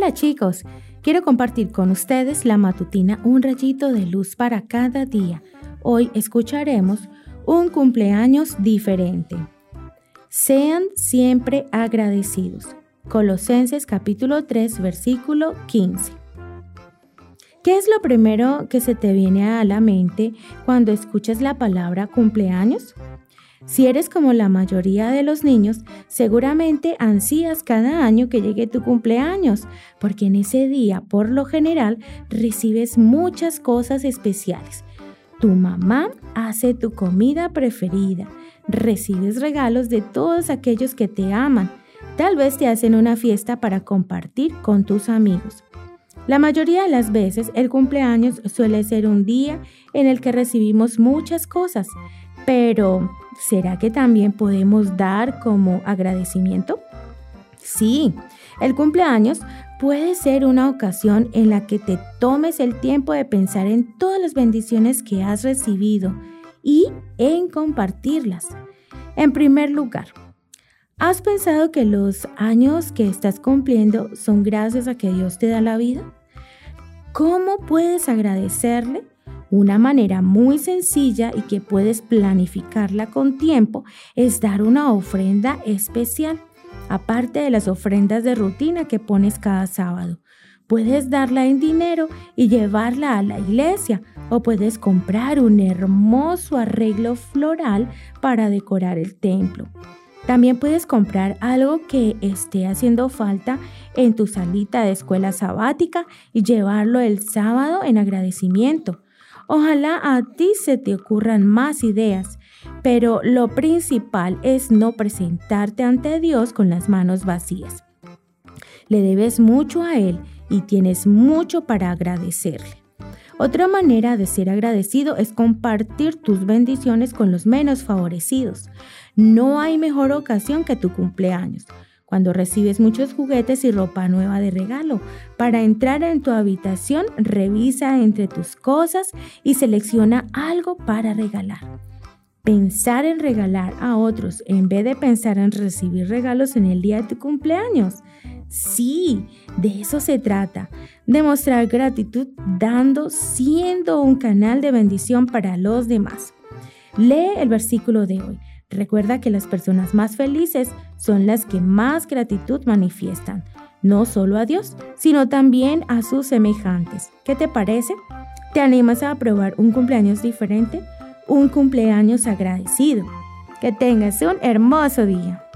Hola chicos, quiero compartir con ustedes la matutina Un rayito de luz para cada día. Hoy escucharemos un cumpleaños diferente. Sean siempre agradecidos. Colosenses capítulo 3 versículo 15. ¿Qué es lo primero que se te viene a la mente cuando escuchas la palabra cumpleaños? Si eres como la mayoría de los niños, seguramente ansías cada año que llegue tu cumpleaños, porque en ese día, por lo general, recibes muchas cosas especiales. Tu mamá hace tu comida preferida, recibes regalos de todos aquellos que te aman, tal vez te hacen una fiesta para compartir con tus amigos. La mayoría de las veces el cumpleaños suele ser un día en el que recibimos muchas cosas, pero ¿será que también podemos dar como agradecimiento? Sí, el cumpleaños puede ser una ocasión en la que te tomes el tiempo de pensar en todas las bendiciones que has recibido y en compartirlas. En primer lugar, ¿has pensado que los años que estás cumpliendo son gracias a que Dios te da la vida? ¿Cómo puedes agradecerle? Una manera muy sencilla y que puedes planificarla con tiempo es dar una ofrenda especial, aparte de las ofrendas de rutina que pones cada sábado. Puedes darla en dinero y llevarla a la iglesia o puedes comprar un hermoso arreglo floral para decorar el templo. También puedes comprar algo que esté haciendo falta en tu salita de escuela sabática y llevarlo el sábado en agradecimiento. Ojalá a ti se te ocurran más ideas, pero lo principal es no presentarte ante Dios con las manos vacías. Le debes mucho a Él y tienes mucho para agradecerle. Otra manera de ser agradecido es compartir tus bendiciones con los menos favorecidos. No hay mejor ocasión que tu cumpleaños cuando recibes muchos juguetes y ropa nueva de regalo. Para entrar en tu habitación, revisa entre tus cosas y selecciona algo para regalar. Pensar en regalar a otros en vez de pensar en recibir regalos en el día de tu cumpleaños. Sí, de eso se trata. Demostrar gratitud dando, siendo un canal de bendición para los demás. Lee el versículo de hoy. Recuerda que las personas más felices son las que más gratitud manifiestan, no solo a Dios, sino también a sus semejantes. ¿Qué te parece? ¿Te animas a probar un cumpleaños diferente? Un cumpleaños agradecido. Que tengas un hermoso día.